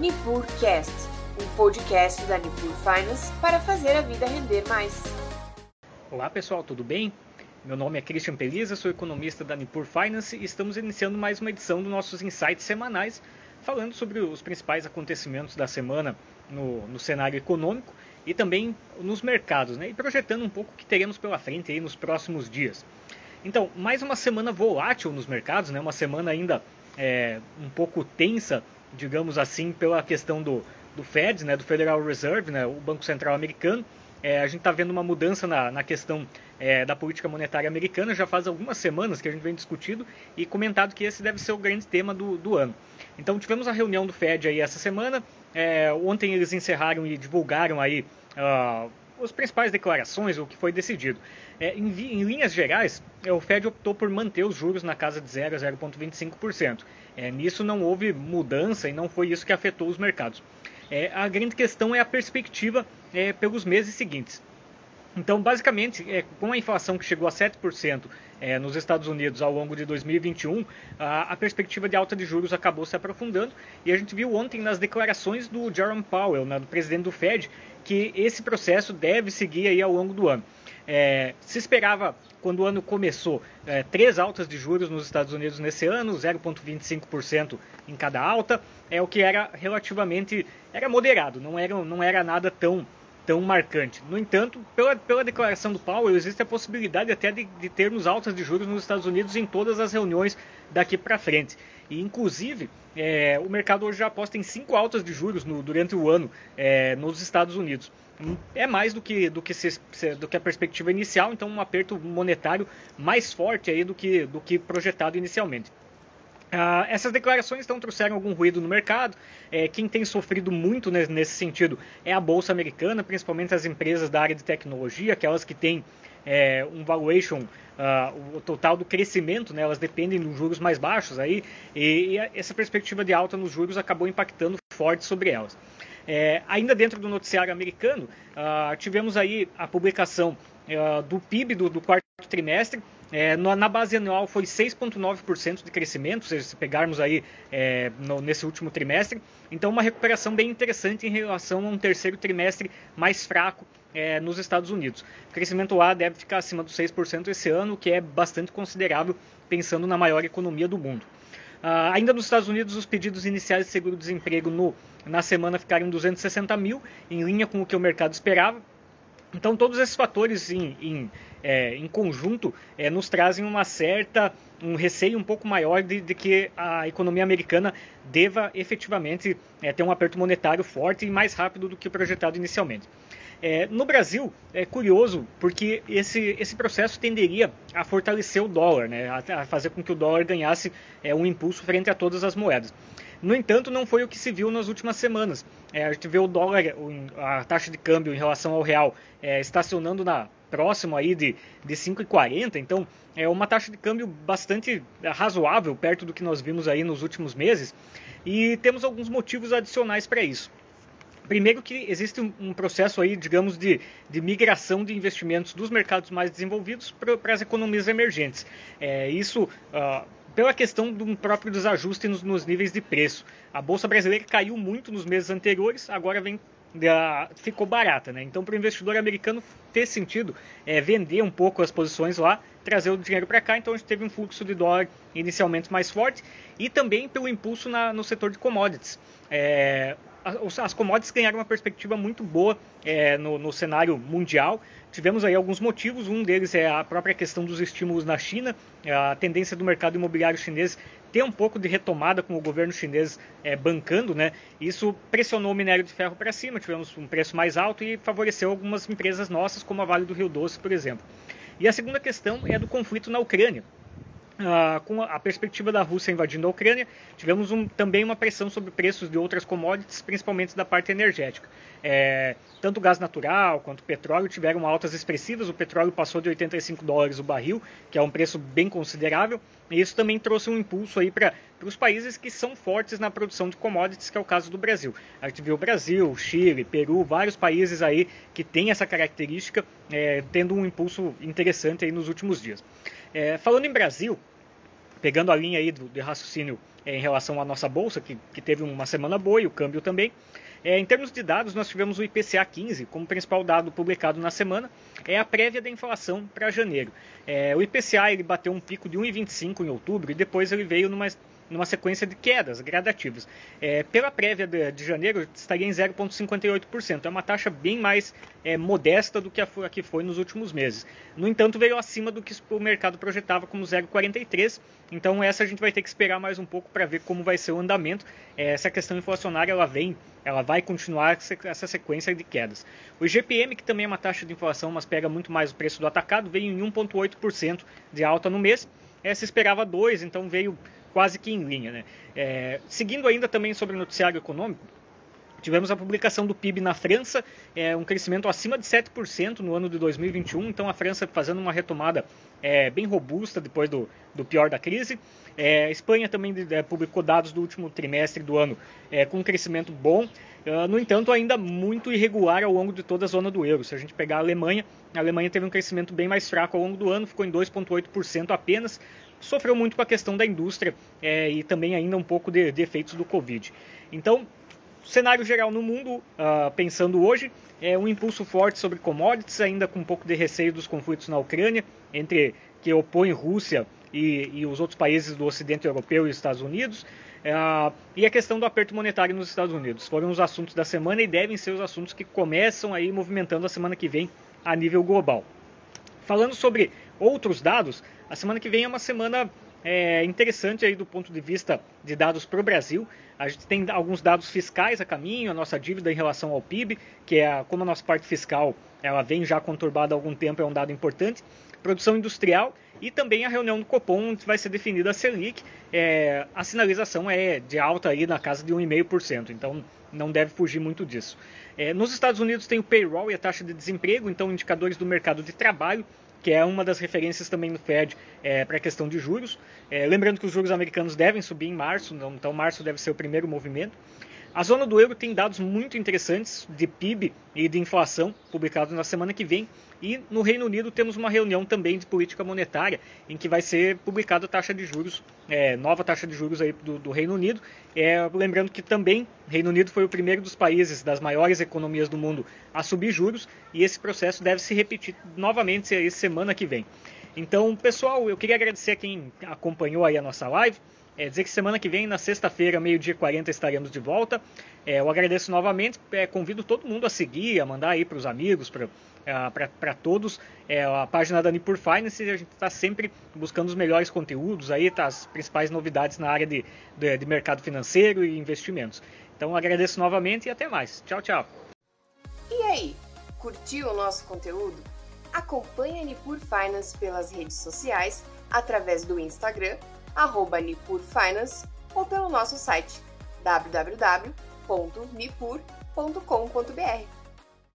NipurCast, um podcast da Nipur Finance para fazer a vida render mais. Olá pessoal, tudo bem? Meu nome é Christian Peliza, sou economista da Nipur Finance e estamos iniciando mais uma edição dos nossos insights semanais, falando sobre os principais acontecimentos da semana no, no cenário econômico e também nos mercados, né? e projetando um pouco o que teremos pela frente aí nos próximos dias. Então, mais uma semana volátil nos mercados, né? uma semana ainda é, um pouco tensa digamos assim, pela questão do, do Fed, né, do Federal Reserve, né, o Banco Central americano. É, a gente está vendo uma mudança na, na questão é, da política monetária americana, já faz algumas semanas que a gente vem discutindo e comentado que esse deve ser o grande tema do, do ano. Então tivemos a reunião do Fed aí essa semana, é, ontem eles encerraram e divulgaram aí uh, as principais declarações, o que foi decidido. É, em, em, linhas gerais, é, o Fed optou por manter os juros na casa de 0 a 0,25%. É, nisso não houve mudança e não foi isso que afetou os mercados. É, a grande questão é a perspectiva é, pelos meses seguintes. Então, basicamente, é, com a inflação que chegou a 7% é, nos Estados Unidos ao longo de 2021, a, a, perspectiva de alta de juros acabou se aprofundando e a gente viu ontem nas declarações do Jerome Powell, né, do presidente do Fed, que esse processo deve seguir aí ao longo do ano. É, se esperava, quando o ano começou, é, três altas de juros nos Estados Unidos nesse ano, 0,25% em cada alta, é o que era relativamente era moderado, não era, não era nada tão tão marcante. No entanto, pela, pela declaração do Powell, existe a possibilidade até de, de termos altas de juros nos Estados Unidos em todas as reuniões daqui para frente. E, inclusive, é, o mercado hoje já aposta em cinco altas de juros no, durante o ano é, nos Estados Unidos. É mais do que, do, que se, do que a perspectiva inicial, então um aperto monetário mais forte aí do que, do que projetado inicialmente. Uh, essas declarações então trouxeram algum ruído no mercado. É, quem tem sofrido muito nesse sentido é a bolsa americana, principalmente as empresas da área de tecnologia, aquelas que têm é, um valuation, uh, o total do crescimento, né, elas dependem dos juros mais baixos aí, e, e, essa perspectiva de alta nos juros acabou impactando forte sobre elas. É, ainda dentro do noticiário americano, uh, tivemos aí a publicação do PIB do, do quarto trimestre, é, na base anual foi 6,9% de crescimento, se pegarmos aí é, no, nesse último trimestre. Então, uma recuperação bem interessante em relação a um terceiro trimestre mais fraco é, nos Estados Unidos. O crescimento lá deve ficar acima dos 6% esse ano, o que é bastante considerável pensando na maior economia do mundo. Uh, ainda nos Estados Unidos, os pedidos iniciais de seguro-desemprego na semana ficaram em 260 mil, em linha com o que o mercado esperava. Então, todos esses fatores em, em, é, em conjunto é, nos trazem uma certa, um receio um pouco maior de, de que a economia americana deva efetivamente é, ter um aperto monetário forte e mais rápido do que projetado inicialmente. É, no Brasil, é curioso porque esse, esse processo tenderia a fortalecer o dólar, né, a, a fazer com que o dólar ganhasse é, um impulso frente a todas as moedas. No entanto, não foi o que se viu nas últimas semanas. É, a gente vê o dólar, a taxa de câmbio em relação ao real, é, estacionando na próximo aí de, de 5,40, então é uma taxa de câmbio bastante razoável, perto do que nós vimos aí nos últimos meses, e temos alguns motivos adicionais para isso. Primeiro que existe um processo aí, digamos, de, de migração de investimentos dos mercados mais desenvolvidos para as economias emergentes. É, isso uh, pela questão um próprio desajuste nos, nos, níveis de preço. A bolsa brasileira caiu muito nos meses anteriores, agora vem ficou barata, né? Então, para o investidor americano ter sentido é, vender um pouco as posições lá, trazer o dinheiro para cá. Então, a gente teve um fluxo de dólar inicialmente mais forte e também pelo impulso na, no setor de commodities. É, as commodities ganharam uma perspectiva muito boa é, no, no, cenário mundial. Tivemos aí alguns motivos, um deles é a própria questão dos estímulos na China, a tendência do mercado imobiliário chinês ter um pouco de retomada com o governo chinês é, bancando, né? Isso pressionou o minério de ferro para cima, tivemos um preço mais alto e favoreceu algumas empresas nossas, como a Vale do Rio Doce, por exemplo. E a segunda questão é do conflito na Ucrânia. Uh, com a perspectiva da Rússia invadindo a Ucrânia, tivemos um, também uma pressão sobre preços de outras commodities, principalmente da parte energética. É, tanto gás natural quanto petróleo tiveram altas expressivas. O petróleo passou de 85 dólares o barril, que é um preço bem considerável. E isso também trouxe um impulso aí para os países que são fortes na produção de commodities, que é o caso do Brasil. A gente viu o Brasil, Chile, Peru, vários países aí que têm essa característica, é, tendo um impulso interessante aí nos últimos dias. É, falando em Brasil, pegando a linha aí do, de raciocínio é, em relação à nossa bolsa, que, que teve uma semana boa e o câmbio também. É, em termos de dados, nós tivemos o IPCA 15 como principal dado publicado na semana, é a prévia da inflação para janeiro. É, o IPCA ele bateu um pico de 1,25 em outubro e depois ele veio numa numa sequência de quedas gradativas. É, pela prévia de, de, janeiro, estaria em 0,58%. É uma taxa bem mais é, modesta do que a, a, que foi nos últimos meses. No entanto, veio acima do que o mercado projetava como 0,43%. Então, essa a gente vai ter que esperar mais um pouco para ver como vai ser o andamento. É, essa questão inflacionária ela vem, ela vai continuar essa sequência de quedas. O IGPM, que também é uma taxa de inflação, mas pega muito mais o preço do atacado, veio em 1,8% de alta no mês. É, se esperava 2, então veio quase que em linha. Né? É, seguindo ainda também sobre o noticiário econômico, Tivemos a publicação do PIB na França, é, um crescimento acima de 7% no ano de 2021, então a França fazendo uma retomada é, bem robusta depois do, do pior da crise. É, a Espanha também é, publicou dados do último trimestre do ano é, com um crescimento bom, uh, no entanto ainda muito irregular ao longo de toda a zona do euro. Se a gente pegar a Alemanha, a Alemanha teve um crescimento bem mais fraco ao longo do ano, ficou em 2,8% apenas, sofreu muito com a questão da indústria é, e também ainda um pouco de, de, efeitos do Covid. Então, cenário geral no mundo, uh, pensando hoje, é um impulso forte sobre commodities, ainda com um pouco de receio dos conflitos na Ucrânia, entre que opõem Rússia e, e os outros países do Ocidente Europeu e Estados Unidos. Uh, e a questão do aperto monetário nos Estados Unidos. Foram os assuntos da semana e devem ser os assuntos que começam aí movimentando a semana que vem a nível global. Falando sobre outros dados, a semana que vem é uma semana é, interessante aí do ponto de vista de dados para o Brasil. A gente tem alguns dados fiscais a caminho, a nossa dívida em relação ao PIB, que é a, como a nossa parte fiscal ela vem já conturbada há algum tempo, é um dado importante. Produção industrial e também a reunião do Copom, onde vai ser definida a Selic. É, a sinalização é de alta aí na casa de 1,5%, então não deve fugir muito disso. É, nos Estados Unidos tem o payroll e a taxa de desemprego, então indicadores do mercado de trabalho que é uma das referências também do Fed é, para a questão de juros. É, lembrando que os juros americanos devem subir em março, então março deve ser o primeiro movimento. A zona do euro tem dados muito interessantes de PIB e de inflação publicados na semana que vem. E no Reino Unido temos uma reunião também de política monetária, em que vai ser publicada a taxa de juros, é, nova taxa de juros aí do, do Reino Unido. É, lembrando que também o Reino Unido foi o primeiro dos países, das maiores economias do mundo, a subir juros, e esse processo deve se repetir novamente semana que vem. Então, pessoal, eu queria agradecer a quem acompanhou aí a nossa live. É, dizer que semana que vem, na sexta-feira, meio-dia 40, estaremos de volta. É, eu agradeço novamente, é, convido todo mundo a seguir, a mandar aí para os amigos, para é, todos. É, a página da Nipur Finance, a gente está sempre buscando os melhores conteúdos aí, tá, as principais novidades na área de, de, de mercado financeiro e investimentos. Então agradeço novamente e até mais. Tchau, tchau. E aí, curtiu o nosso conteúdo? Acompanhe a Nipur Finance pelas redes sociais, através do Instagram arroba Nipur Finance ou pelo nosso site www.nipur.com.br.